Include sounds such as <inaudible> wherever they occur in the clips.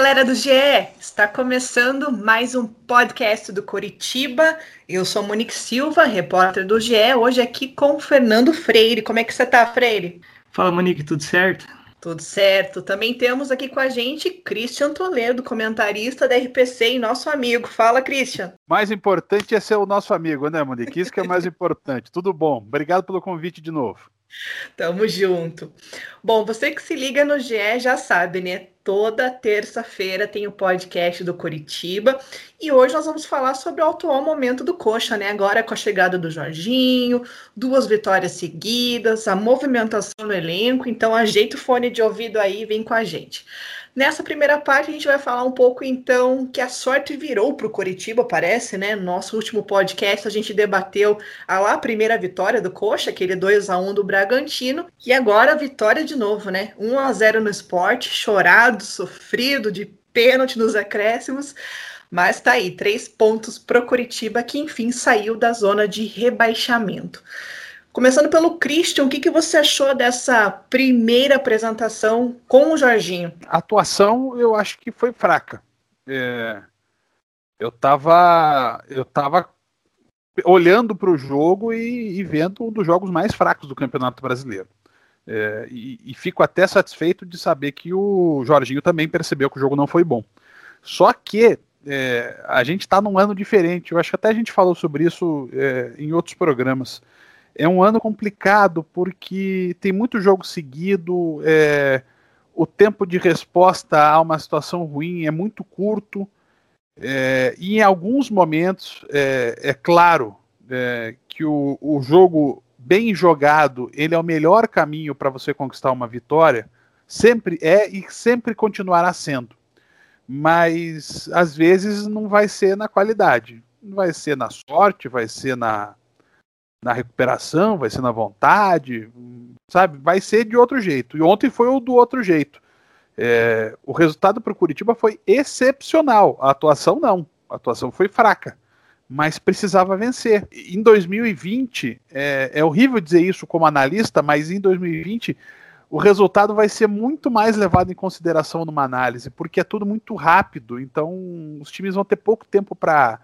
Galera do GE! Está começando mais um podcast do Coritiba. Eu sou Monique Silva, repórter do GE, hoje aqui com o Fernando Freire. Como é que você está, Freire? Fala Monique, tudo certo? Tudo certo. Também temos aqui com a gente Christian Toledo, comentarista da RPC e nosso amigo. Fala, Christian. Mais importante é ser o nosso amigo, né, Monique? Isso que é mais <laughs> importante. Tudo bom. Obrigado pelo convite de novo. Tamo junto. Bom, você que se liga no GE já sabe, né? Toda terça-feira tem o podcast do Curitiba e hoje nós vamos falar sobre o atual momento do Coxa, né? Agora com a chegada do Jorginho, duas vitórias seguidas, a movimentação no elenco. Então, ajeita o fone de ouvido aí e vem com a gente. Nessa primeira parte, a gente vai falar um pouco, então, que a sorte virou para o Coritiba, parece, né? No nosso último podcast, a gente debateu a lá primeira vitória do Coxa, aquele 2 a 1 do Bragantino, e agora a vitória de novo, né? 1 a 0 no esporte, chorado, sofrido, de pênalti nos acréscimos. Mas tá aí, três pontos pro Curitiba, que enfim saiu da zona de rebaixamento. Começando pelo Christian, o que, que você achou dessa primeira apresentação com o Jorginho? A atuação eu acho que foi fraca. É, eu estava eu tava olhando para o jogo e, e, vendo um dos jogos mais fracos do Campeonato Brasileiro. É, e, e, fico até satisfeito de saber que o Jorginho também percebeu que o jogo não foi bom. Só que é, a gente está num ano diferente. Eu acho que até a gente falou sobre isso é, em outros programas é um ano complicado porque tem muito jogo seguido, é, o tempo de resposta a uma situação ruim é muito curto, é, e em alguns momentos é, é claro é, que o, o, jogo bem jogado ele é o melhor caminho para você conquistar uma vitória, sempre é e sempre continuará sendo. Mas às vezes não vai ser na qualidade, vai ser na sorte, vai ser na, na recuperação, vai ser na vontade, sabe? Vai ser de outro jeito. E ontem foi o do outro jeito. É, o resultado para o Curitiba foi excepcional. A atuação não. A atuação foi fraca. Mas precisava vencer. Em 2020, é, é horrível dizer isso como analista, mas em 2020 o resultado vai ser muito mais levado em consideração numa análise, porque é tudo muito rápido, então os times vão ter pouco tempo para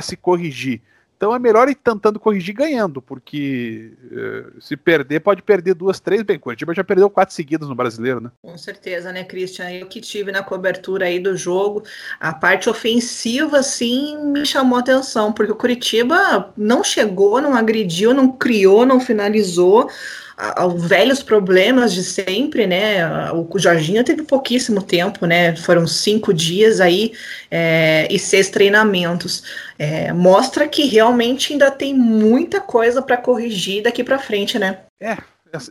se corrigir. Então é melhor ir tentando corrigir ganhando, porque uh, se perder, pode perder duas, três. Bem, Curitiba já perdeu quatro seguidas no brasileiro, né? Com certeza, né, Christian? Eu que tive na cobertura aí do jogo, a parte ofensiva, sim, me chamou atenção, porque o Curitiba não chegou, não agrediu, não criou, não finalizou aos velhos problemas de sempre, né? O Jorginho teve pouquíssimo tempo, né? Foram cinco dias aí é, e seis treinamentos. É, mostra que realmente ainda tem muita coisa para corrigir daqui para frente, né? É,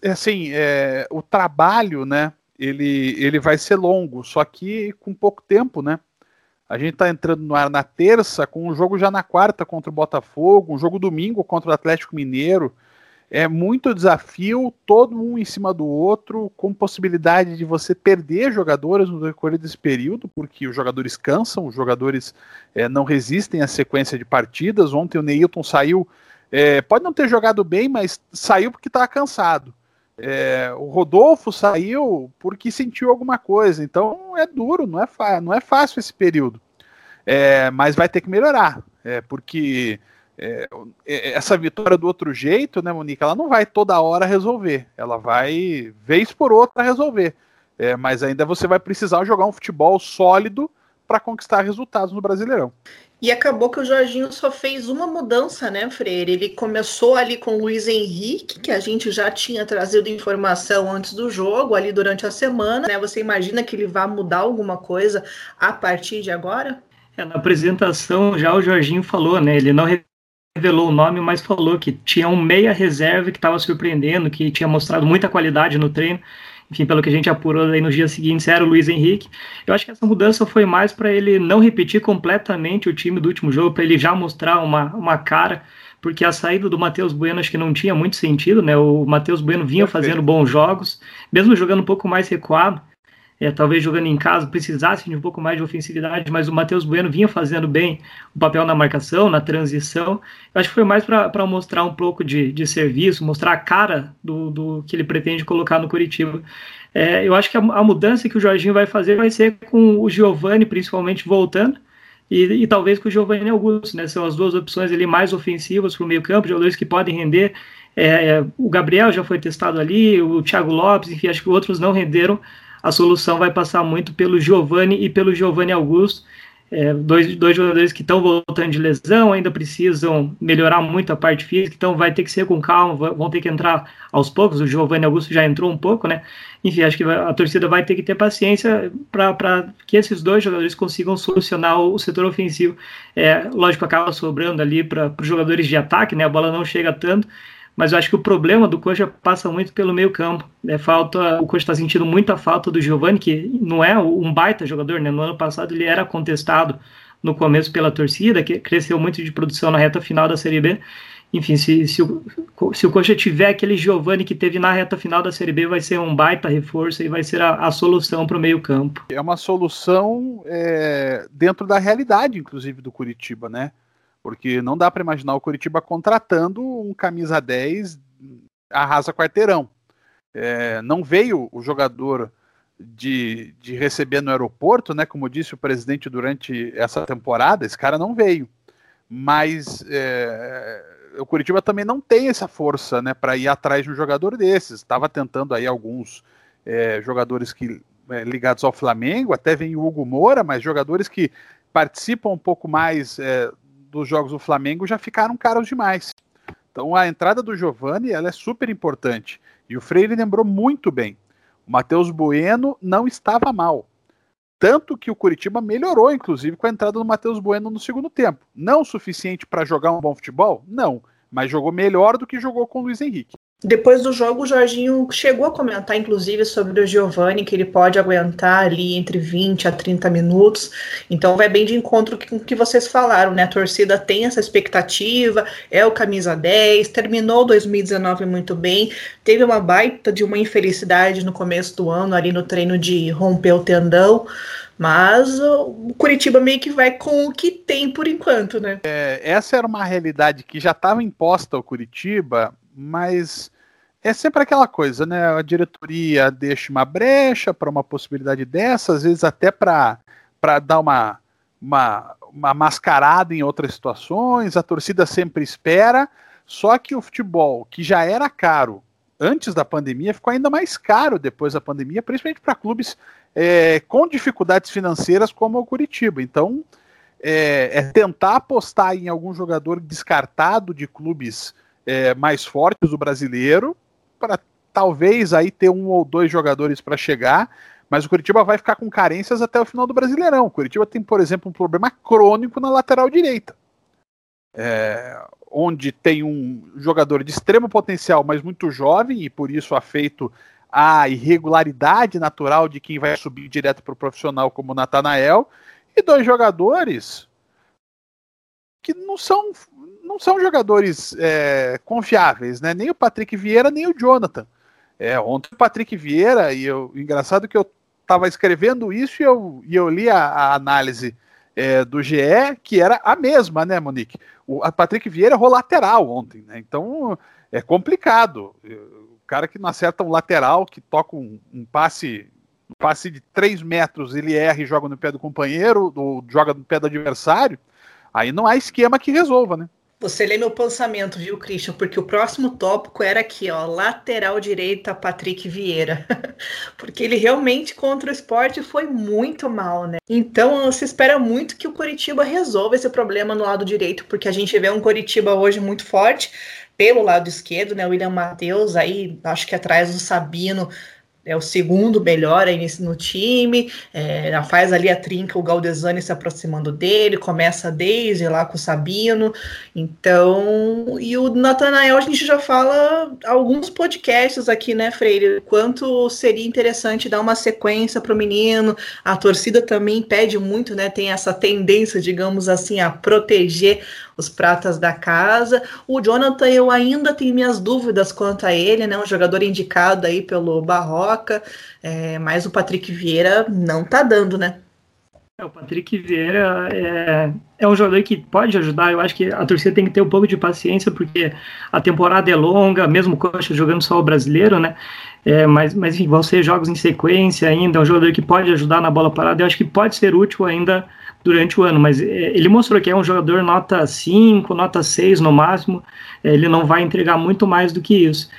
é assim, é, o trabalho, né? Ele, ele vai ser longo, só que com pouco tempo, né? A gente está entrando no ar na terça, com um jogo já na quarta contra o Botafogo, um jogo domingo contra o Atlético Mineiro é muito desafio, todo um em cima do outro, com possibilidade de você perder jogadores no decorrer desse período, porque os jogadores cansam, os jogadores é, não resistem à sequência de partidas. Ontem o Neilton saiu, é, pode não ter jogado bem, mas saiu porque estava cansado. É, o Rodolfo saiu porque sentiu alguma coisa, então é duro, não é, não é fácil esse período. Mas vai ter que melhorar, porque é, é, essa vitória do outro jeito, né, Monique, ela não vai toda hora resolver. Ela vai, vez por outra, resolver. É, mas ainda você vai precisar jogar um futebol sólido para conquistar resultados no Brasileirão. E acabou que o Jorginho só fez uma mudança, né, Freire? Ele começou ali com o Luiz Henrique, que a gente já tinha trazido informação antes do jogo, ali durante a semana, né? Você imagina que ele vai mudar alguma coisa a partir de agora? É, na apresentação já o Jorginho falou, né? Ele não revelou o nome, mas falou que tinha um meia reserva que estava surpreendendo, que tinha mostrado muita qualidade no treino. Enfim, pelo que a gente apurou aí nos dias seguintes, era o Luiz Henrique. Eu acho que essa mudança foi mais para ele não repetir completamente o time do último jogo, para ele já mostrar uma, uma cara, porque a saída do Matheus Bueno acho que não tinha muito sentido, né? O Matheus Bueno vinha Perfeito. fazendo bons jogos, mesmo jogando um pouco mais recuado é, talvez jogando em casa precisasse de um pouco mais de ofensividade, mas o Matheus Bueno vinha fazendo bem o papel na marcação, na transição. Eu acho que foi mais para mostrar um pouco de, de serviço, mostrar a cara do, do que ele pretende colocar no Curitiba. É, eu acho que a, a, mudança que o Jorginho vai fazer vai ser com o Giovani, principalmente, voltando, e, e talvez com o Giovanni Augusto, né? São as duas opções ali mais ofensivas para o meio campo, jogadores que podem render. É, é, o Gabriel já foi testado ali, o Thiago Lopes, enfim, acho que outros não renderam. A solução vai passar muito pelo Giovani e pelo Giovanni Augusto. É, dois, dois jogadores que estão voltando de lesão, ainda precisam melhorar muito a parte física, então vai ter que ser com calma, vão ter que entrar aos poucos. O Giovanni Augusto já entrou um pouco, né? Enfim, acho que a torcida vai ter que ter paciência para que esses dois jogadores consigam solucionar o, o setor ofensivo. É, lógico, acaba sobrando ali para os jogadores de ataque, né? A bola não chega tanto, mas eu acho que o problema do Coxa passa muito pelo meio campo. É, falta, o Coxa está sentindo muita falta do Giovani, que não é um baita jogador, né? No ano passado ele era contestado no começo pela torcida, que cresceu muito de produção na reta final da Série B. Enfim, se, se, o, se o Coxa tiver aquele Giovani que teve na reta final da Série B, vai ser um baita reforço e vai ser a, a solução para o meio campo. É uma solução é, dentro da realidade, inclusive, do Curitiba, né? Porque não dá para imaginar o Curitiba contratando um camisa 10 arrasa quarteirão. É, não veio o jogador de, de receber no aeroporto, né? Como disse o presidente durante essa temporada, esse cara não veio. Mas é, o Curitiba também não tem essa força, né, para ir atrás de um jogador desses. Estava tentando aí alguns é, jogadores que é, ligados ao Flamengo, até vem o Hugo Moura, mas jogadores que participam um pouco mais é, dos jogos do Flamengo já ficaram caros demais. Então a entrada do Giovani ela é super importante. E o Freire lembrou muito bem. O Matheus Bueno não estava mal. Tanto que o Curitiba melhorou, inclusive, com a entrada do Matheus Bueno no segundo tempo. Não o suficiente para jogar um bom futebol? Não. Mas jogou melhor do que jogou com o Luiz Henrique. Depois do jogo, o Jorginho chegou a comentar, inclusive, sobre o Giovani, que ele pode aguentar ali entre 20 a 30 minutos. Então, vai bem de encontro com o que vocês falaram, né? A torcida tem essa expectativa, é o camisa 10, terminou 2019 muito bem, teve uma baita de uma infelicidade no começo do ano, ali no treino de romper o tendão. Mas o Curitiba meio que vai com o que tem por enquanto, né? É, essa era uma realidade que já estava imposta ao Curitiba mas é sempre aquela coisa, né? A diretoria deixa uma brecha para uma possibilidade dessa, às vezes até para dar uma, uma, uma mascarada em outras situações, a torcida sempre espera, só que o futebol, que já era caro antes da pandemia, ficou ainda mais caro depois da pandemia, principalmente para clubes é, com dificuldades financeiras como o Curitiba. Então, é, é tentar apostar em algum jogador descartado de clubes é, mais fortes do brasileiro, para talvez aí ter um ou dois jogadores para chegar, mas o Curitiba vai ficar com carências até o final do Brasileirão. O Curitiba tem, por exemplo, um problema crônico na lateral direita. É, onde tem um jogador de extremo potencial, mas muito jovem, e por isso afeito a irregularidade natural de quem vai subir direto para o profissional, como o Natanael, e dois jogadores que não são não são jogadores é, confiáveis, né? Nem o Patrick Vieira, nem o Jonathan. É, ontem o Patrick Vieira, e eu, engraçado que eu estava escrevendo isso e eu, e eu li a, a análise é, do GE, que era a mesma, né, Monique? O a Patrick Vieira errou lateral ontem, né? Então é complicado. O cara que não acerta um lateral, que toca um, um passe um passe de 3 metros, ele erra e joga no pé do companheiro, ou joga no pé do adversário, aí não há esquema que resolva, né? Você lê meu pensamento, viu, Christian? Porque o próximo tópico era aqui, ó, lateral direita Patrick Vieira. <laughs> Porque ele realmente contra o esporte foi muito mal, né? Então se espera muito que o Coritiba resolva esse problema no lado direito, porque a gente vê um Coritiba hoje muito forte pelo lado esquerdo, né? O William Matheus aí, acho que atrás do Sabino é o segundo melhor aí no time, é, faz ali a trinca o Galdesani se aproximando dele, começa desde lá com o Sabino, então, e o Natanael a gente já fala alguns podcasts aqui, né, Freire, quanto seria interessante dar uma sequência para o menino, a torcida também pede muito, né, tem essa tendência, digamos assim, a proteger os pratas da casa. O Jonathan, eu ainda tenho minhas dúvidas quanto a ele, né? Um jogador indicado aí pelo Barroca, é, mas o Patrick Vieira não tá dando, né? É, o Patrick Vieira é, é um jogador que pode ajudar. Eu acho que a torcida tem que ter um pouco de paciência, porque a temporada é longa, mesmo Coxa jogando só o brasileiro, né? É, mas, mas enfim, vão ser jogos em sequência ainda. É um jogador que pode ajudar na bola parada. Eu acho que pode ser útil ainda durante o ano, mas é, ele mostrou que é um jogador nota 5, nota 6 no máximo. É, ele não vai entregar muito mais do que isso.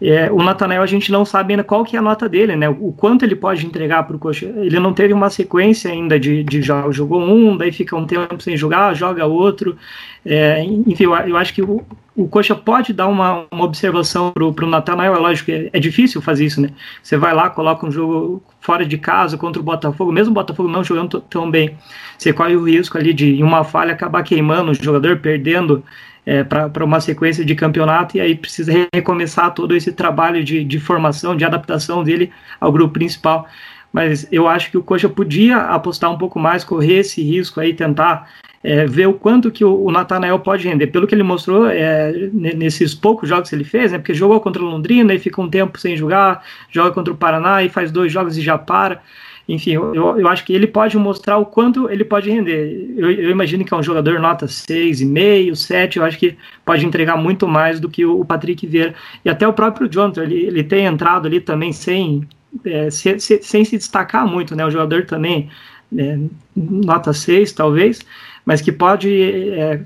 É, o Natanael a gente não sabe ainda qual que é a nota dele, né? O quanto ele pode entregar para o Coxa. Ele não teve uma sequência ainda de, de jogos. Jogou um, daí fica um tempo sem jogar, joga outro. É, enfim, eu, eu, acho que o, o Coxa pode dar uma, uma observação para o Natanael. É lógico que é, é, difícil fazer isso, né? Você vai lá, coloca um jogo fora de casa contra o Botafogo, mesmo o Botafogo não jogando tão bem. Você corre o risco ali de, em uma falha, acabar queimando o jogador, perdendo é, para uma sequência de campeonato e aí precisa recomeçar todo esse trabalho de, de formação, de adaptação dele ao grupo principal. Mas eu acho que o Coxa podia apostar um pouco mais, correr esse risco aí, tentar é, ver o quanto que o, o Natanael pode render. Pelo que ele mostrou é, nesses poucos jogos que ele fez, né, porque jogou contra o Londrina e fica um tempo sem jogar, joga contra o Paraná e faz dois jogos e já para. Enfim, eu, eu acho que ele pode mostrar o quanto ele pode render. Eu, eu imagino que é um jogador nota 6,5, 7, eu acho que pode entregar muito mais do que o, Patrick Vieira. E até o próprio Jonathan, ele, ele tem entrado ali também sem, é, se, se, sem se destacar muito, né? O jogador também, é, nota 6 talvez, mas que pode é,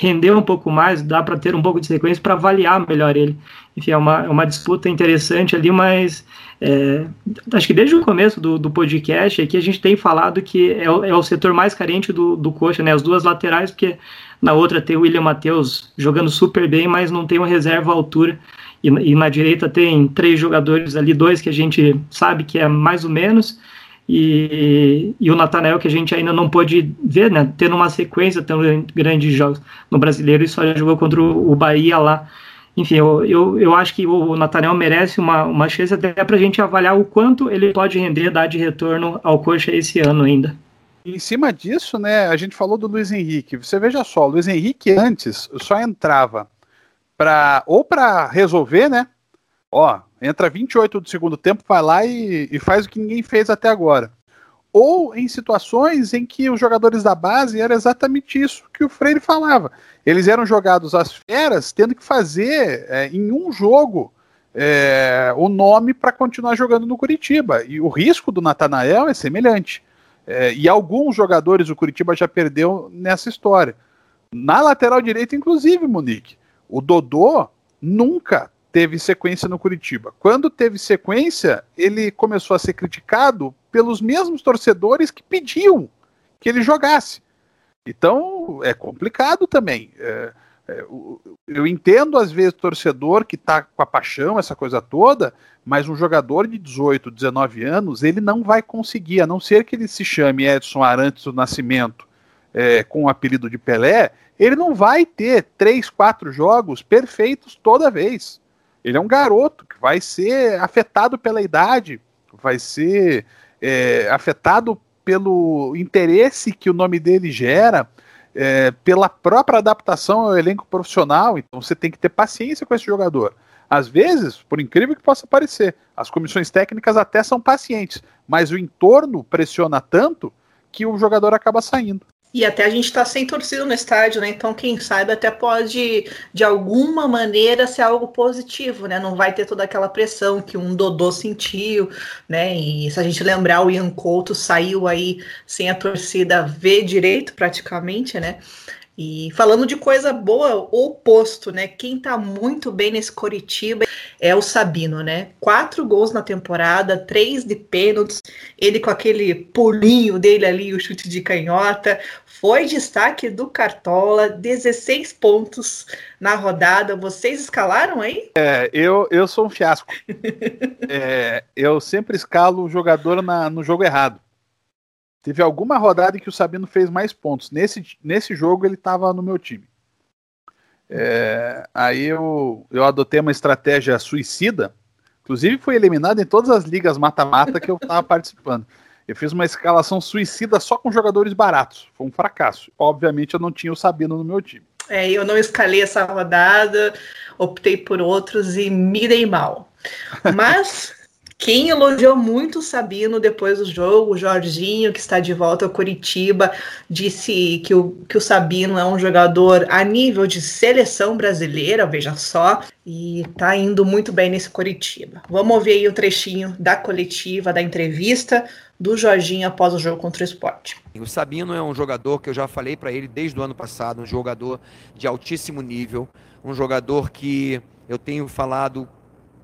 render um pouco mais, dá para ter um pouco de sequência para avaliar melhor ele. Enfim, é uma, é uma disputa interessante ali, mas é, acho que desde o começo do, do podcast aqui a gente tem falado que é o, é o setor mais carente do, do coxa, né? As duas laterais, porque na outra tem o William Matheus jogando super bem, mas não tem uma reserva à altura. E, e na direita tem três jogadores ali, dois que a gente sabe que é mais ou menos, e, e o Natanael, que a gente ainda não pôde ver, né, tendo uma sequência tão grande de jogos no brasileiro, e só jogou contra o Bahia lá. Enfim, eu, eu, eu acho que o Natanael merece uma, uma chance até para a gente avaliar o quanto ele pode render, dar de retorno ao Coxa esse ano ainda. Em cima disso, né, a gente falou do Luiz Henrique. Você veja só, o Luiz Henrique antes só entrava para ou para resolver, né? Ó, entra 28 do segundo tempo, vai lá e, e faz o que ninguém fez até agora. Ou em situações em que os jogadores da base era exatamente isso que o Freire falava. Eles eram jogados às feras, tendo que fazer é, em um jogo é, o nome para continuar jogando no Curitiba. E o risco do Natanael é semelhante. É, e alguns jogadores o Curitiba já perdeu nessa história. Na lateral direita, inclusive, Monique. O Dodô nunca teve sequência no Curitiba. Quando teve sequência, ele começou a ser criticado pelos mesmos torcedores que pediam que ele jogasse. Então é complicado também. É, é, eu entendo às vezes torcedor que está com a paixão, essa coisa toda, mas um jogador de 18, 19 anos, ele não vai conseguir, a não ser que ele se chame Edson Arantes do Nascimento é, com o apelido de Pelé, ele não vai ter três, quatro jogos perfeitos toda vez. Ele é um garoto que vai ser afetado pela idade, vai ser é, afetado pelo interesse que o nome dele gera, é, pela própria adaptação ao elenco profissional. Então você tem que ter paciência com esse jogador. Às vezes, por incrível que possa parecer, as comissões técnicas até são pacientes, mas o entorno pressiona tanto que o jogador acaba saindo. E até a gente está sem torcida no estádio, né? Então, quem sabe até pode, de alguma maneira, ser algo positivo, né? Não vai ter toda aquela pressão que um Dodô sentiu, né? E se a gente lembrar, o Ian Couto saiu aí sem a torcida ver direito, praticamente, né? E falando de coisa boa, o oposto, né? Quem tá muito bem nesse Coritiba é o Sabino, né? Quatro gols na temporada, três de pênaltis, ele com aquele pulinho dele ali, o chute de canhota, foi destaque do Cartola, 16 pontos na rodada. Vocês escalaram aí? É, eu, eu sou um fiasco. <laughs> é, eu sempre escalo o jogador na, no jogo errado. Teve alguma rodada em que o Sabino fez mais pontos. Nesse, nesse jogo ele estava no meu time. É, aí eu, eu adotei uma estratégia suicida. Inclusive foi eliminado em todas as ligas mata-mata que eu estava <laughs> participando. Eu fiz uma escalação suicida só com jogadores baratos. Foi um fracasso. Obviamente eu não tinha o Sabino no meu time. É, eu não escalei essa rodada, optei por outros e me dei mal. Mas Quem elogiou muito o Sabino depois do jogo, o Jorginho, que está de volta ao Curitiba, disse que o, que o Sabino é um jogador a nível de seleção brasileira, veja só, e está indo muito bem nesse Curitiba. Vamos ouvir aí o trechinho da coletiva, da entrevista do Jorginho após o jogo contra o esporte. O Sabino é um jogador que eu já falei para ele desde o ano passado, um jogador de altíssimo nível, um jogador que eu tenho falado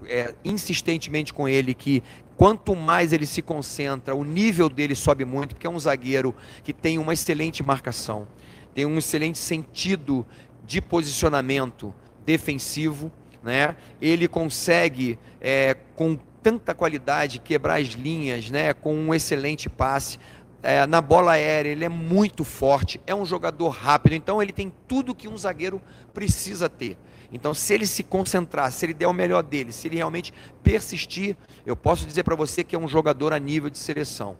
é, insistentemente com ele que quanto mais ele se concentra, o nível dele sobe muito, porque é um zagueiro que tem uma excelente marcação, tem um excelente sentido de posicionamento defensivo, né? Ele consegue é, com tanta qualidade quebrar as linhas, né? Com um excelente passe. É, na bola aérea ele é muito forte, é um jogador rápido, então ele tem tudo que um zagueiro precisa ter. Então, se ele se concentrar, se ele der o melhor dele, se ele realmente persistir, eu posso dizer para você que é um jogador a nível de seleção.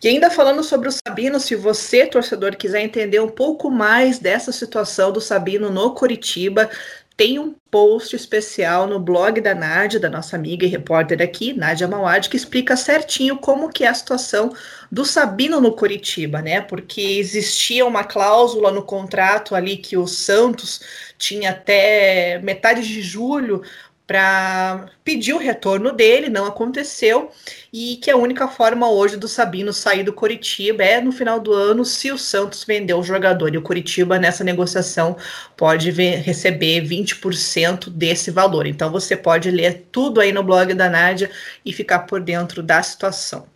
E ainda falando sobre o Sabino, se você, torcedor, quiser entender um pouco mais dessa situação do Sabino no Curitiba, tem um post especial no blog da Nádia, da nossa amiga e repórter aqui, Nádia Mauad, que explica certinho como que é a situação do Sabino no Curitiba, né? Porque existia uma cláusula no contrato ali que o Santos tinha até metade de julho para pedir o retorno dele, não aconteceu, e que a única forma hoje do Sabino sair do Curitiba é no final do ano, se o Santos vender o jogador, e o Curitiba nessa negociação pode receber 20% desse valor. Então você pode ler tudo aí no blog da Nádia e ficar por dentro da situação.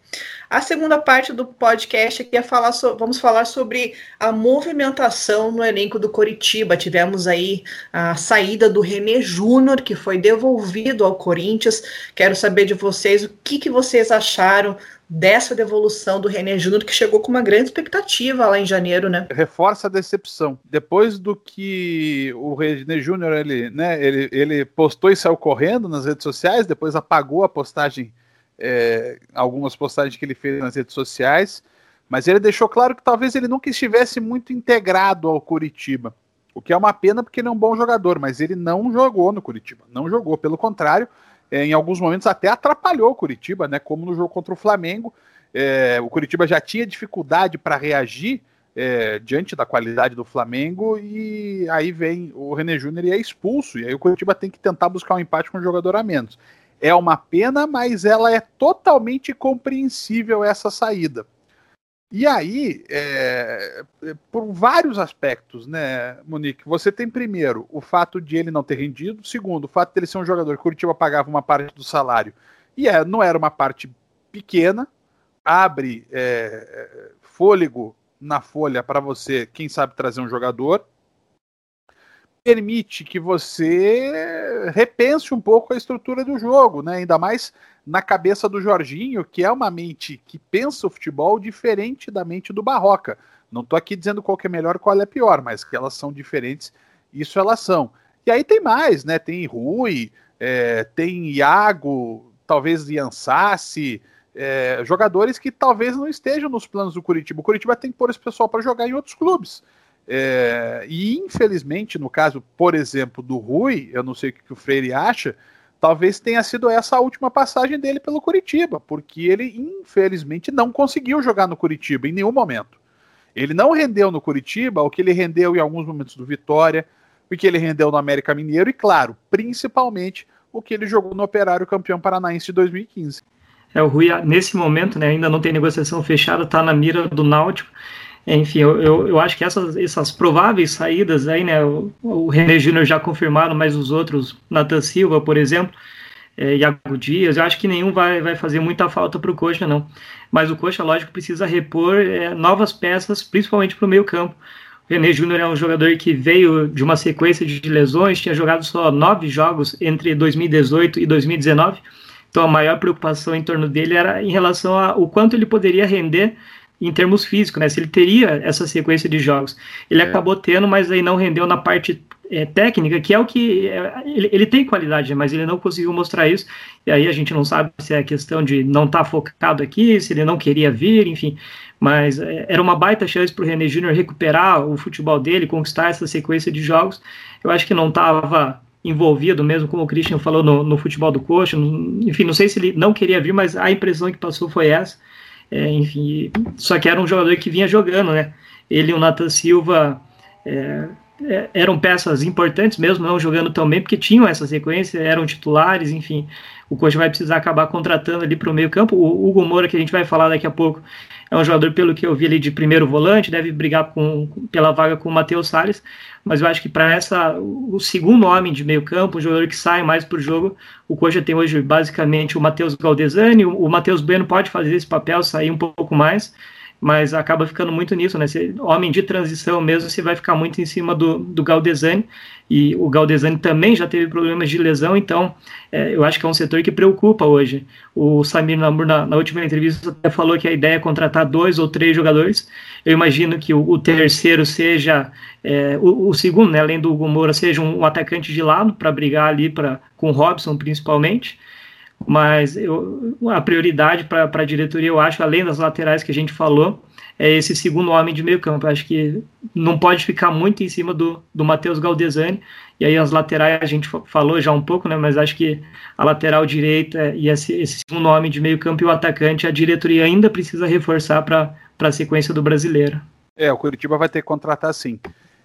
A segunda parte do podcast aqui é falar so, vamos falar sobre a movimentação no elenco do Coritiba. Tivemos aí a saída do René Júnior, que foi devolvido ao Corinthians. Quero saber de vocês o que, que vocês acharam dessa devolução do René Júnior, que chegou com uma grande expectativa lá em janeiro, né? Reforça a decepção. Depois do que o René Júnior ele, né, ele, ele postou e saiu correndo nas redes sociais, depois apagou a postagem é, algumas postagens que ele fez nas redes sociais, mas ele deixou claro que talvez ele nunca estivesse muito integrado ao Curitiba. O que é uma pena porque ele é um bom jogador, mas ele não jogou no Curitiba. Não jogou, pelo contrário, é, em alguns momentos até atrapalhou o Curitiba, né? Como no jogo contra o Flamengo. É, o Curitiba já tinha dificuldade para reagir é, diante da qualidade do Flamengo, e aí vem o René Júnior e é expulso. E aí o Curitiba tem que tentar buscar um empate com um jogador a menos. É uma pena, mas ela é totalmente compreensível essa saída. E aí, é, por vários aspectos, né, Monique? Você tem primeiro o fato de ele não ter rendido, segundo, o fato de ele ser um jogador que Curitiba pagava uma parte do salário e é, não era uma parte pequena, abre é, fôlego na folha para você, quem sabe, trazer um jogador permite que você repense um pouco a estrutura do jogo, né? Ainda mais na cabeça do Jorginho, que é uma mente que pensa o futebol diferente da mente do Barroca. Não estou aqui dizendo qual é melhor, qual é pior, mas que elas são diferentes, isso elas são. E aí tem mais, né? Tem Rui, é, tem Iago, talvez Ian Sassi, é, jogadores que talvez não estejam nos planos do Curitiba. O Curitiba tem que pôr esse pessoal para jogar em outros clubes. É, e infelizmente, no caso, por exemplo, do Rui, eu não sei o que o Freire acha, talvez tenha sido essa a última passagem dele pelo Curitiba, porque ele infelizmente não conseguiu jogar no Curitiba em nenhum momento. Ele não rendeu no Curitiba o que ele rendeu em alguns momentos do Vitória, o que ele rendeu no América Mineiro e, claro, principalmente o que ele jogou no Operário Campeão Paranaense de 2015. É, o Rui, nesse momento, né, ainda não tem negociação fechada, está na mira do Náutico. Enfim, eu, eu, acho que essas, essas prováveis saídas aí, né? O, o René Júnior já confirmaram, mas os outros, Nathan Silva, por exemplo, é, Iago Dias, eu acho que nenhum vai, vai fazer muita falta para o Coxa, não. Mas o Coxa, lógico, precisa repor é, novas peças, principalmente para o meio campo. O René Júnior é um jogador que veio de uma sequência de lesões, tinha jogado só nove jogos entre 2018 e 2019. Então a maior preocupação em torno dele era em relação ao quanto ele poderia render em termos físicos, né? Se ele teria essa sequência de jogos. Ele é. acabou tendo, mas aí não rendeu na parte é, técnica, que é o que. É, ele, ele, tem qualidade, mas ele não conseguiu mostrar isso. E aí a gente não sabe se é questão de não estar tá focado aqui, se ele não queria vir, enfim. Mas é, era uma baita chance para o René Júnior recuperar o futebol dele, conquistar essa sequência de jogos. Eu acho que não estava envolvido mesmo, como o Christian falou no, no futebol do coxa. enfim, não sei se ele não queria vir, mas a impressão que passou foi essa. É, enfim, só que era um jogador que vinha jogando, né? Ele e o Nathan Silva é, é, eram peças importantes mesmo, não jogando tão bem, porque tinham essa sequência, eram titulares, enfim. O coach vai precisar acabar contratando ali para o meio campo. O Hugo Moura, que a gente vai falar daqui a pouco, é um jogador, pelo que eu vi ali, de primeiro volante, deve brigar com, pela vaga com o Matheus Salles, mas eu acho que para essa o segundo homem de meio campo, um jogador que sai mais para o jogo, o Coxa tem hoje basicamente o Matheus Galdesani, o, o Matheus Bueno pode fazer esse papel, sair um pouco mais, mas acaba ficando muito nisso, né? Se, homem de transição mesmo, você vai ficar muito em cima do, do Galdesani, e o Galdesani também já teve problemas de lesão, então é, eu acho que é um setor que preocupa hoje. O Samir Namur, na, na, última entrevista, até falou que a ideia é contratar dois ou três jogadores. Eu imagino que o, o terceiro seja, é, o, o, segundo, né, além do Hugo Moura, seja um, um atacante de lado para brigar ali pra, com o Robson, principalmente mas eu, a prioridade para a diretoria, eu acho, além das laterais que a gente falou, é esse segundo homem de meio campo. Eu acho que não pode ficar muito em cima do, do Matheus Galdesani, e aí as laterais a gente falou já um pouco, né, mas acho que a lateral direita e esse, esse segundo homem de meio campo e o atacante, a diretoria ainda precisa reforçar para a sequência do brasileiro. É, o Curitiba vai ter que contratar sim.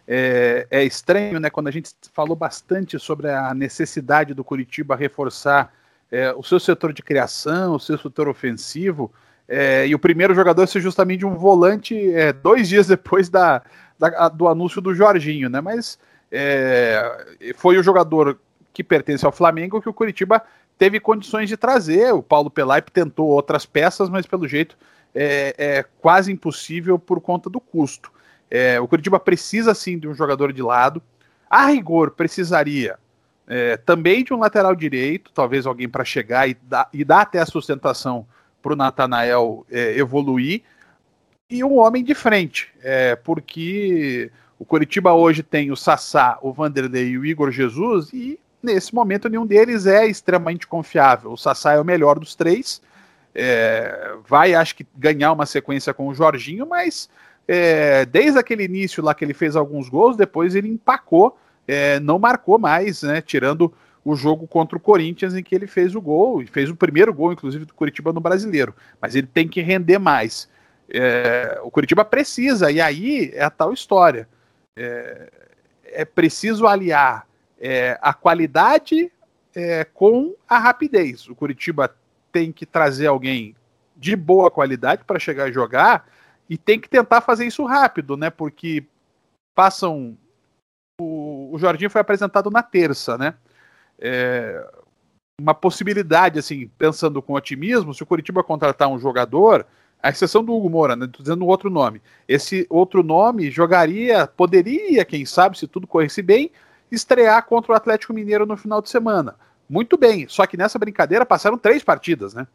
É, é, estranho, né? Quando a gente falou bastante sobre a necessidade do Curitiba reforçar é, o seu setor de criação, o seu setor ofensivo, é, e o primeiro jogador ser justamente um volante é, dois dias depois da, da, do anúncio do Jorginho, né? Mas é, foi o jogador que pertence ao Flamengo que o Curitiba teve condições de trazer. O Paulo Pelaipe tentou outras peças, mas pelo jeito é, é quase impossível por conta do custo. É, o Curitiba precisa sim de um jogador de lado. A rigor precisaria é, também de um lateral direito, talvez alguém para chegar e dar, e dar até a sustentação para o Natanael é, evoluir, e um homem de frente, é, porque o Curitiba hoje tem o Sassá, o Vanderlei e o Igor Jesus, e nesse momento nenhum deles é extremamente confiável. O Sassá é o melhor dos três, é, vai, acho que, ganhar uma sequência com o Jorginho, mas é, desde aquele início lá que ele fez alguns gols, depois ele empacou é, não marcou mais, né? Tirando o jogo contra o Corinthians, em que ele fez o gol, e fez o primeiro gol, inclusive, do Curitiba no brasileiro. Mas ele tem que render mais. É, o Curitiba precisa, e aí é a tal história. É, é preciso aliar é, a qualidade é, com a rapidez. O Curitiba tem que trazer alguém de boa qualidade para chegar a jogar e tem que tentar fazer isso rápido, né? Porque passam o, Jorginho foi apresentado na terça, né? É, uma possibilidade, assim, pensando com otimismo, se o Curitiba contratar um jogador, a exceção do Hugo Moura, né? Estou dizendo outro nome. Esse outro nome jogaria, poderia, quem sabe, se tudo corresse bem, estrear contra o Atlético Mineiro no final de semana. Muito bem, só que nessa brincadeira passaram três partidas, né?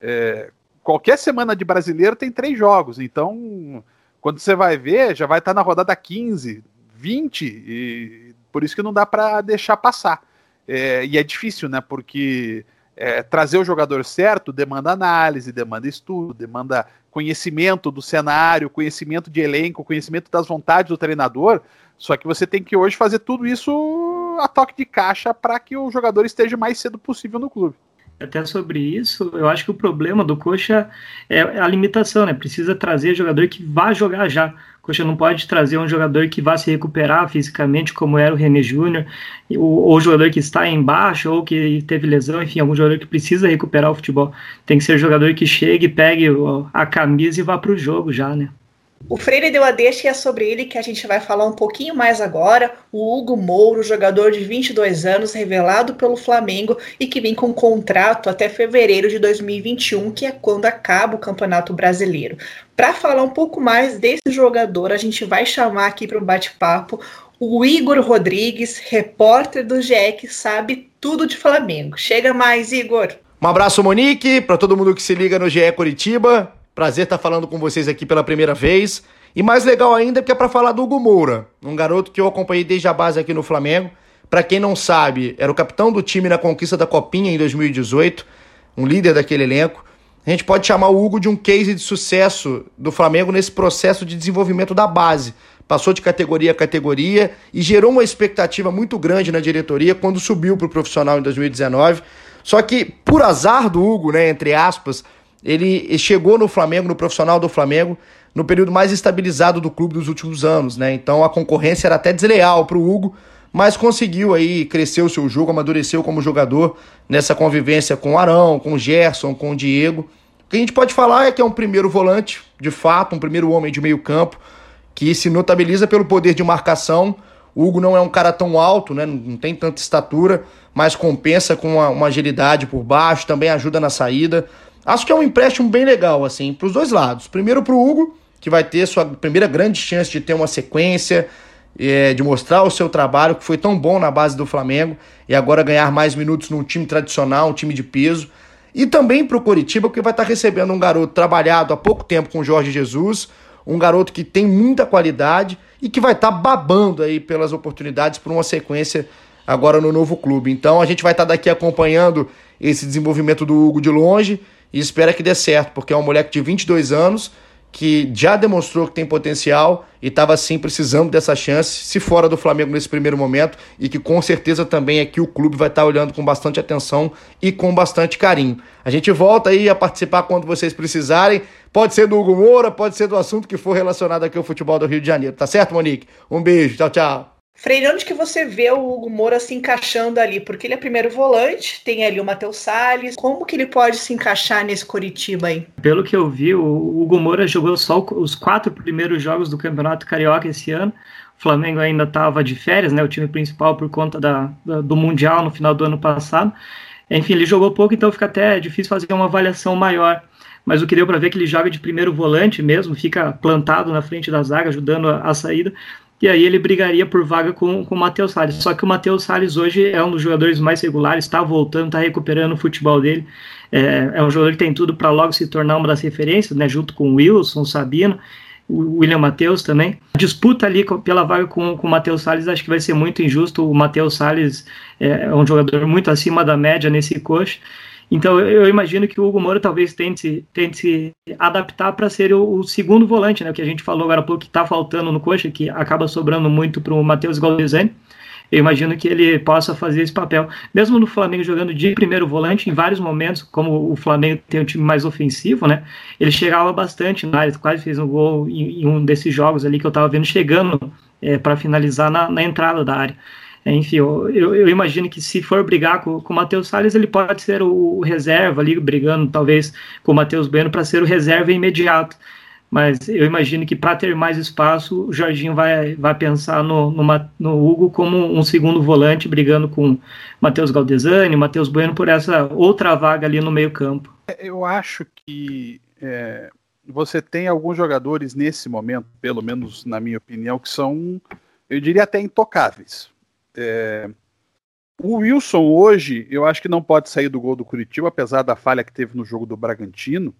É, qualquer semana de brasileiro tem três jogos, então quando você vai ver, já vai estar na rodada 15, 20, e por isso que não dá para deixar passar. É, e é difícil, né? Porque é, trazer o jogador certo demanda análise, demanda estudo, demanda conhecimento do cenário, conhecimento de elenco, conhecimento das vontades do treinador. Só que você tem que hoje fazer tudo isso a toque de caixa para que o jogador esteja mais cedo possível no clube até sobre isso, eu acho que o problema do Coxa é a limitação, né? Precisa trazer jogador que vá jogar já. O Coxa não pode trazer um jogador que vá se recuperar fisicamente, como era o René Júnior, ou, ou jogador que está embaixo, ou que teve lesão, enfim, algum jogador que precisa recuperar o futebol. Tem que ser jogador que chegue, pegue a camisa e vá para o jogo já, né? O Freire deu a deixa e é sobre ele que a gente vai falar um pouquinho mais agora. O Hugo Mouro, jogador de 22 anos, revelado pelo Flamengo e que vem com contrato até fevereiro de 2021, que é quando acaba o Campeonato Brasileiro. Para falar um pouco mais desse jogador, a gente vai chamar aqui para o bate-papo o Igor Rodrigues, repórter do GE, que sabe tudo de Flamengo. Chega mais, Igor. Um abraço, Monique, para todo mundo que se liga no GE Curitiba. Prazer estar falando com vocês aqui pela primeira vez. E mais legal ainda porque é para falar do Hugo Moura, um garoto que eu acompanhei desde a base aqui no Flamengo. Para quem não sabe, era o capitão do time na conquista da Copinha em 2018, um líder daquele elenco. A gente pode chamar o Hugo de um case de sucesso do Flamengo nesse processo de desenvolvimento da base, passou de categoria a categoria e gerou uma expectativa muito grande na diretoria quando subiu para o profissional em 2019. Só que, por azar do Hugo, né, entre aspas, ele chegou no Flamengo, no profissional do Flamengo, no período mais estabilizado do clube dos últimos anos, né? Então a concorrência era até desleal para o Hugo, mas conseguiu aí crescer o seu jogo, amadureceu como jogador nessa convivência com o Arão, com o Gerson, com o Diego. O que a gente pode falar é que é um primeiro volante, de fato, um primeiro homem de meio campo, que se notabiliza pelo poder de marcação. O Hugo não é um cara tão alto, né? não tem tanta estatura, mas compensa com uma, uma agilidade por baixo, também ajuda na saída. Acho que é um empréstimo bem legal, assim, para os dois lados. Primeiro para o Hugo, que vai ter sua primeira grande chance de ter uma sequência, é, de mostrar o seu trabalho, que foi tão bom na base do Flamengo, e agora ganhar mais minutos num time tradicional, um time de peso. E também para o Coritiba, porque vai estar tá recebendo um garoto trabalhado há pouco tempo com o Jorge Jesus, um garoto que tem muita qualidade e que vai estar tá babando aí pelas oportunidades por uma sequência agora no novo clube. Então a gente vai estar tá daqui acompanhando esse desenvolvimento do Hugo de longe e espera que dê certo, porque é um moleque de 22 anos que já demonstrou que tem potencial e estava sim precisando dessa chance, se fora do Flamengo nesse primeiro momento, e que com certeza também aqui o clube vai estar tá olhando com bastante atenção e com bastante carinho. A gente volta aí a participar quando vocês precisarem. Pode ser do Hugo Moura, pode ser do assunto que for relacionado aqui ao futebol do Rio de Janeiro. Tá certo, Monique? Um beijo, tchau, tchau. Freire, onde que você vê o Hugo Moura se encaixando ali? Porque ele é primeiro volante, tem ali o Matheus Salles. Como que ele pode se encaixar nesse Coritiba aí? Pelo que eu vi, o Hugo Moura jogou só os quatro primeiros jogos do Campeonato Carioca esse ano. O Flamengo ainda estava de férias, né? O time principal por conta da, da, do Mundial no final do ano passado. Enfim, ele jogou pouco, então fica até difícil fazer uma avaliação maior. Mas o que deu para ver é que ele joga de primeiro volante mesmo, fica plantado na frente da zaga, ajudando a, a saída e aí ele brigaria por vaga com, com o Matheus Salles. Só que o Matheus Salles hoje é um dos jogadores mais regulares, está voltando, está recuperando o futebol dele. É, é, um jogador que tem tudo para logo se tornar uma das referências, né, junto com o Wilson, o Sabino, o William Matheus também. A disputa ali pela vaga com, com o Matheus Salles acho que vai ser muito injusto. O Matheus Salles é, é um jogador muito acima da média nesse coxa. Então eu, imagino que o Hugo Moura talvez tente, tente se adaptar para ser o, o, segundo volante, né? O que a gente falou agora pouco que está faltando no coxa, que acaba sobrando muito para o Matheus Galdesani. Eu imagino que ele possa fazer esse papel. Mesmo no Flamengo jogando de primeiro volante, em vários momentos, como o Flamengo tem um time mais ofensivo, né? Ele chegava bastante na área, quase fez um gol em, em um desses jogos ali que eu estava vendo, chegando é, para finalizar na, na entrada da área. Enfim, eu, eu, imagino que se for brigar com, com o Matheus Salles, ele pode ser o, o, reserva ali, brigando talvez com o Matheus Bueno para ser o reserva imediato. Mas eu imagino que para ter mais espaço, o Jorginho vai, vai pensar no, no, no Hugo como um segundo volante, brigando com Matheus Galdesani, Matheus Bueno por essa outra vaga ali no meio-campo. É, eu acho que é, você tem alguns jogadores nesse momento, pelo menos na minha opinião, que são, eu diria até intocáveis. É... O Wilson hoje, eu acho que não pode sair do gol do Curitiba, apesar da falha que teve no jogo do Bragantino.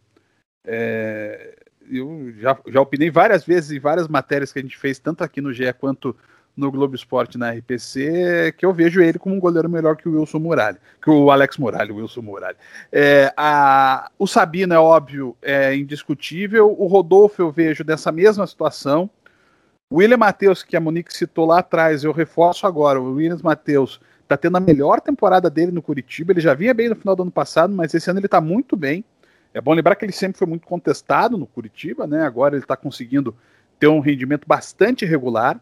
É... Eu já, já opinei várias vezes em várias matérias que a gente fez, tanto aqui no GE quanto no Globo Esporte na RPC, que eu vejo ele como um goleiro melhor que o Wilson Muralha, que o Alex Muralha, o Wilson Muralha. É, a, o Sabino é óbvio, é indiscutível. O Rodolfo eu vejo dessa mesma situação. William Matheus, que a Monique citou lá atrás, eu reforço agora. O William Matheus está tendo a melhor temporada dele no Curitiba. Ele já vinha bem no final do ano passado, mas esse ano ele está muito bem. É bom lembrar que ele sempre foi muito contestado no Curitiba, né? Agora ele está conseguindo ter um rendimento bastante regular.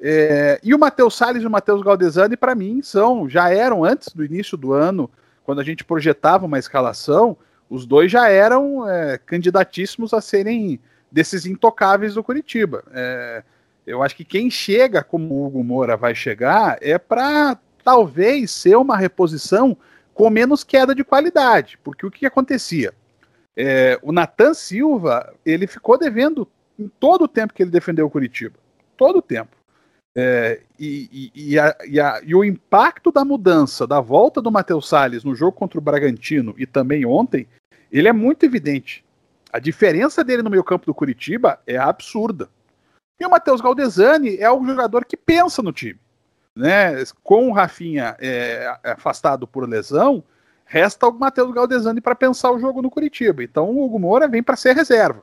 É, e o Matheus Salles e o Matheus Galdesani, para mim, são, já eram antes do início do ano, quando a gente projetava uma escalação, os dois já eram é, candidatíssimos a serem desses intocáveis do Curitiba. É, eu acho que quem chega como o Hugo Moura vai chegar é para talvez ser uma reposição com menos queda de qualidade, porque o que acontecia? É, o Natan Silva ele ficou devendo em todo o tempo que ele defendeu o Curitiba, todo o tempo. É, e, e, e, a, a, e, o impacto da mudança, da volta do Matheus Salles no jogo contra o Bragantino e também ontem, ele é muito evidente. A diferença dele no meio campo do Curitiba é absurda. E o Matheus Galdesani é o jogador que pensa no time. Né? Com o Rafinha é, afastado por lesão, resta o Matheus Galdesani para pensar o jogo no Curitiba. Então o Hugo Moura vem para ser reserva.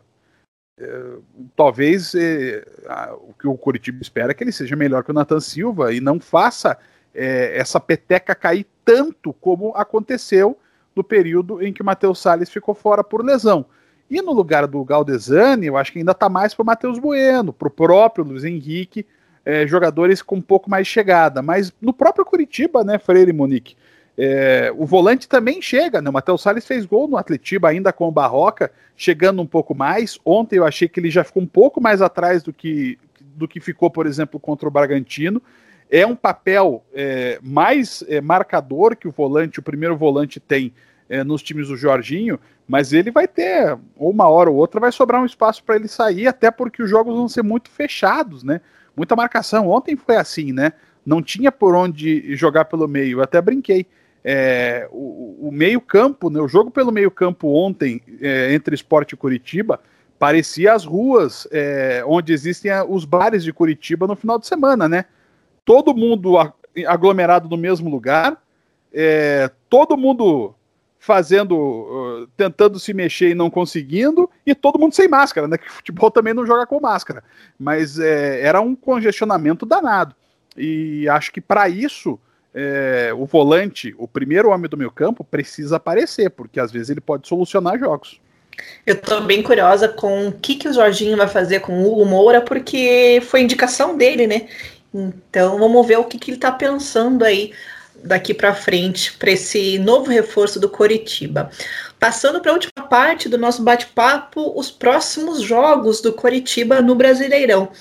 é, talvez é, a, o que o Curitiba espera é que ele seja melhor que o Nathan Silva e não faça é, essa peteca cair tanto como aconteceu no período em que o Matheus Salles ficou fora por lesão. E no lugar do Galdesani, eu acho que ainda está mais para o Matheus Bueno, para o próprio Luiz Henrique, é, jogadores com um pouco mais chegada. Mas no próprio Curitiba, né, Freire e Monique, é, o volante também chega, né? O Matheus Salles fez gol no Atletiba ainda com o Barroca, chegando um pouco mais. Ontem eu achei que ele já ficou um pouco mais atrás do que, do que ficou, por exemplo, contra o Bragantino. É um papel é, mais é, marcador que o volante, o primeiro volante tem é, nos times do Jorginho, mas ele vai ter, ou uma hora ou outra, vai sobrar um espaço para ele sair, até porque os jogos vão ser muito fechados, né? Muita marcação. Ontem foi assim, né? Não tinha por onde jogar pelo meio. Eu até brinquei. É, o, o meio-campo, né, o jogo pelo meio-campo ontem é, entre Esporte e Curitiba parecia as ruas é, onde existem os bares de Curitiba no final de semana, né? Todo mundo aglomerado no mesmo lugar, é, todo mundo fazendo, uh, tentando se mexer e não conseguindo, e todo mundo sem máscara, né? <laughs> Que futebol também não joga com máscara. Mas é, era um congestionamento danado. E acho que para isso é, o volante, o primeiro homem do meio campo, precisa aparecer, porque às vezes ele pode solucionar jogos. Eu tô bem curiosa com o que, que o Jorginho vai fazer com o Hugo Moura, porque foi indicação dele, né? Então vamos ver o que, que ele tá pensando aí daqui para frente para esse novo reforço do Coritiba. Passando para a última parte do nosso bate-papo, os próximos jogos do Coritiba no Brasileirão.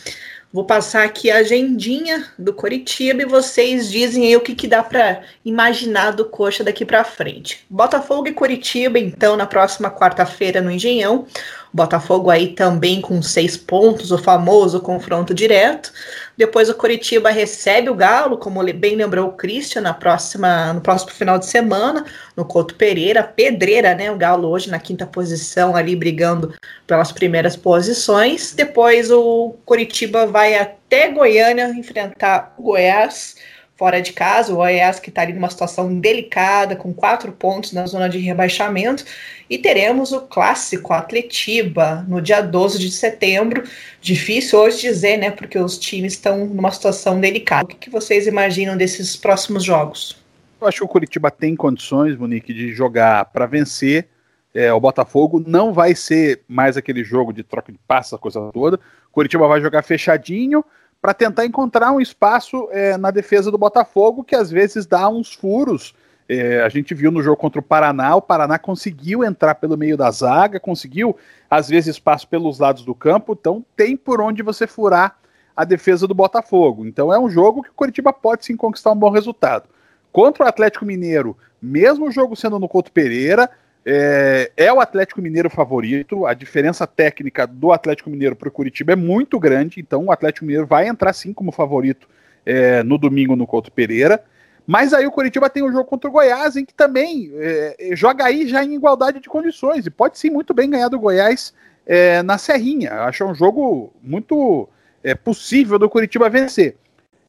Vou passar aqui a agendinha do Coritiba e vocês dizem aí o que, que dá para imaginar do Coxa daqui para frente. Botafogo e Coritiba, então, na próxima quarta-feira no Engenhão. Botafogo aí também com seis pontos, o famoso confronto direto. Depois o Coritiba recebe o Galo, como bem lembrou o Christian, na próxima, no próximo final de semana, no Couto Pereira, pedreira, né? O Galo hoje na quinta posição, ali brigando pelas primeiras posições. Depois o Coritiba vai até Goiânia enfrentar o Goiás fora de casa, o Goiás que está ali numa situação delicada, com quatro pontos na zona de rebaixamento, e teremos o clássico Atletiba no dia 12 de setembro. Difícil hoje dizer, né, porque os times estão numa situação delicada. O que, que vocês imaginam desses próximos jogos? Eu acho que o Curitiba tem condições, Monique, de jogar para vencer. É, o Botafogo não vai ser mais aquele jogo de troca de passos, coisa toda. O Curitiba vai jogar fechadinho, para tentar encontrar um espaço é, na defesa do Botafogo, que às vezes dá uns furos. É, a gente viu no jogo contra o Paraná, o Paraná conseguiu entrar pelo meio da zaga, conseguiu, às vezes, espaço pelos lados do campo, então tem por onde você furar a defesa do Botafogo. Então é um jogo que o Curitiba pode sim conquistar um bom resultado. Contra o Atlético Mineiro, mesmo o jogo sendo no Couto Pereira, é, é, o Atlético Mineiro favorito. A diferença técnica do Atlético Mineiro para o Curitiba é muito grande, então o Atlético Mineiro vai entrar sim como favorito é, no domingo no Couto Pereira. Mas aí o Curitiba tem um jogo contra o Goiás, em que também é, joga aí já em igualdade de condições, e pode sim muito bem ganhar do Goiás é, na Serrinha. Acho um jogo muito é, possível do Curitiba vencer.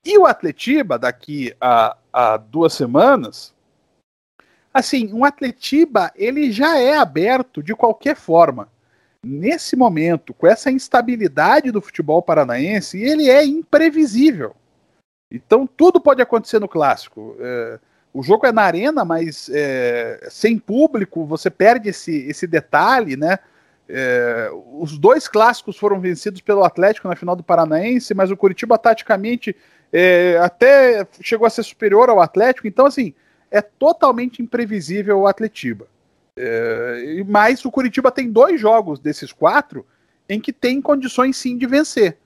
E o Atletiba, daqui a, a duas semanas, assim, um Atletiba, ele já é aberto de qualquer forma. Nesse momento, com essa instabilidade do futebol paranaense, ele é imprevisível. Então, tudo pode acontecer no clássico. É, o jogo é na arena, mas é, sem público, você perde esse, esse detalhe, né? É, os dois clássicos foram vencidos pelo Atlético na final do Paranaense, mas o Curitiba taticamente é, até chegou a ser superior ao Atlético. Então, assim, é totalmente imprevisível o Atletiba. É, mas o Curitiba tem dois jogos desses quatro em que tem condições sim de vencer.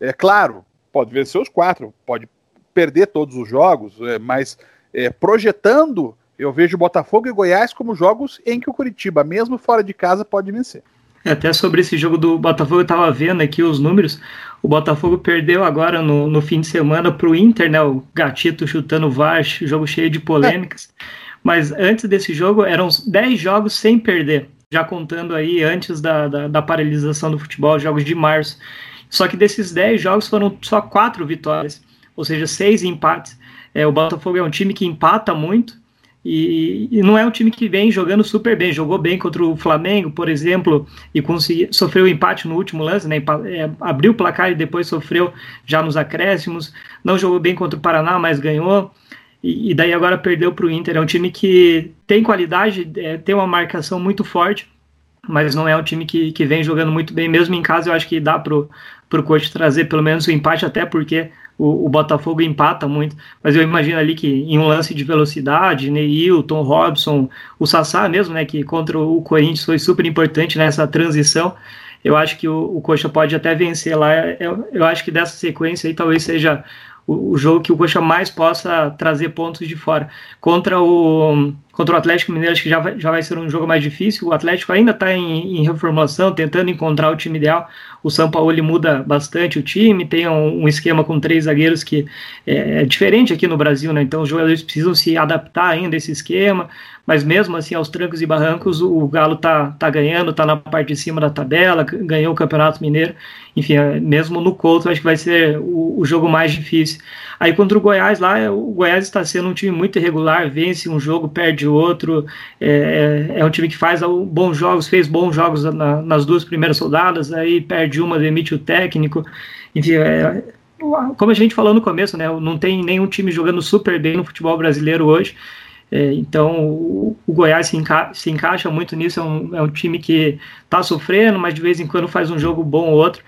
É claro, pode vencer os quatro, pode perder todos os jogos, é, mas é, projetando, eu vejo Botafogo e Goiás como jogos em que o Curitiba, mesmo fora de casa, pode vencer. Até sobre esse jogo do Botafogo, eu estava vendo aqui os números. O Botafogo perdeu agora no, no fim de semana para o Inter, né? O Gatito chutando o VAR, jogo cheio de polêmicas. Mas antes desse jogo, eram 10 jogos sem perder, já contando aí antes da, da, da paralisação do futebol, jogos de março. Só que desses 10 jogos foram só 4 vitórias, ou seja, 6 empates. É, o Botafogo é um time que empata muito, E, e, não é um time que vem jogando super bem. Jogou bem contra o Flamengo, por exemplo, e consegui, sofreu um empate no último lance, né? É, abriu o placar e depois sofreu já nos acréscimos. Não jogou bem contra o Paraná, mas ganhou. E, e daí agora perdeu para o Inter. É um time que tem qualidade, é, tem uma marcação muito forte, mas não é um time que, que vem jogando muito bem. Mesmo em casa, eu acho que dá para o coach trazer pelo menos o empate, até porque o, o, Botafogo empata muito, mas eu imagino ali que em um lance de velocidade, Neilton, Robson, o Sassá mesmo, né, que contra o Corinthians foi super importante nessa transição, eu acho que o, o Coxa pode até vencer lá, eu, eu acho que dessa sequência aí talvez seja o, o jogo que o Coxa mais possa trazer pontos de fora. Contra o, contra o Atlético Mineiro, acho que já vai, já vai ser um jogo mais difícil. O Atlético ainda está em, em, reformulação, tentando encontrar o time ideal. O São Paulo muda bastante o time, tem um, um esquema com três zagueiros que é, é, diferente aqui no Brasil, né? Então os jogadores precisam se adaptar ainda a esse esquema mas mesmo assim, aos trancos e barrancos, o, Galo tá, tá ganhando, tá na parte de cima da tabela, ganhou o Campeonato Mineiro, enfim, é, mesmo no Couto, acho que vai ser o, o, jogo mais difícil. Aí contra o Goiás lá, o Goiás está sendo um time muito irregular, vence um jogo, perde outro, é, é, é um time que faz bons jogos, fez bons jogos na, nas duas primeiras rodadas, aí perde uma, demite o técnico, enfim, é, como a gente falou no começo, né, não tem nenhum time jogando super bem no futebol brasileiro hoje, é, então, o, o Goiás se, enca se, encaixa muito nisso. É um, é um time que está sofrendo, mas de vez em quando faz um jogo bom ou outro.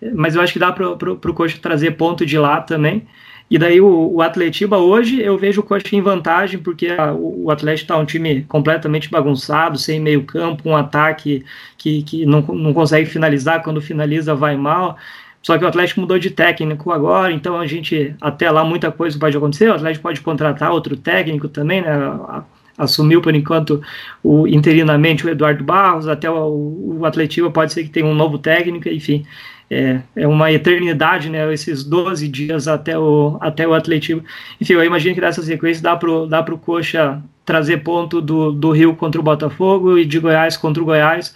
É, mas eu acho que dá para o Coxa trazer ponto de lá também. E daí o, o Atletiba hoje eu vejo o Coxa em vantagem, porque a, o, Atlético está um time completamente bagunçado, sem meio campo, um ataque que, que não, não consegue finalizar, quando finaliza vai mal. Só que o Atlético mudou de técnico agora, então a gente, até lá, muita coisa pode acontecer. O Atlético pode contratar outro técnico também, né? Assumiu por enquanto o interinamente o Eduardo Barros, até o, o Atlético pode ser que tenha um novo técnico, enfim. É, é uma eternidade, né? Esses 12 dias até o, até o Atlético. Enfim, eu imagino que dessa sequência dá para dá pro Coxa trazer ponto do, do Rio contra o Botafogo e de Goiás contra o Goiás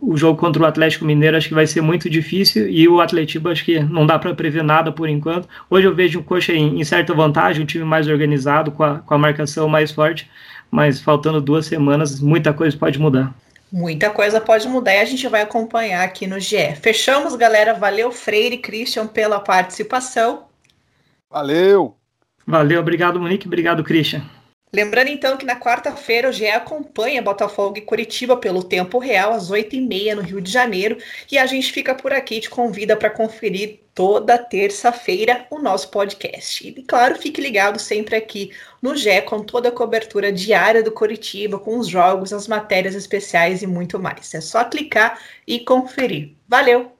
o jogo contra o Atlético Mineiro acho que vai ser muito difícil e o Atlético acho que não dá para prever nada por enquanto. Hoje eu vejo o Coxa em, em, certa vantagem, um time mais organizado, com a, com a marcação mais forte, mas faltando duas semanas, muita coisa pode mudar. Muita coisa pode mudar e a gente vai acompanhar aqui no GE. Fechamos, galera. Valeu, Freire e Christian, pela participação. Valeu! Valeu, obrigado, Monique. Obrigado, Christian. Lembrando então que na quarta-feira o GE acompanha Botafogo e Curitiba pelo tempo real, às 8h30 no Rio de Janeiro. E a gente fica por aqui, te convida para conferir toda terça-feira o nosso podcast. E claro, fique ligado sempre aqui no GE com toda a cobertura diária do Curitiba, com os jogos, as matérias especiais e muito mais. É só clicar e conferir. Valeu!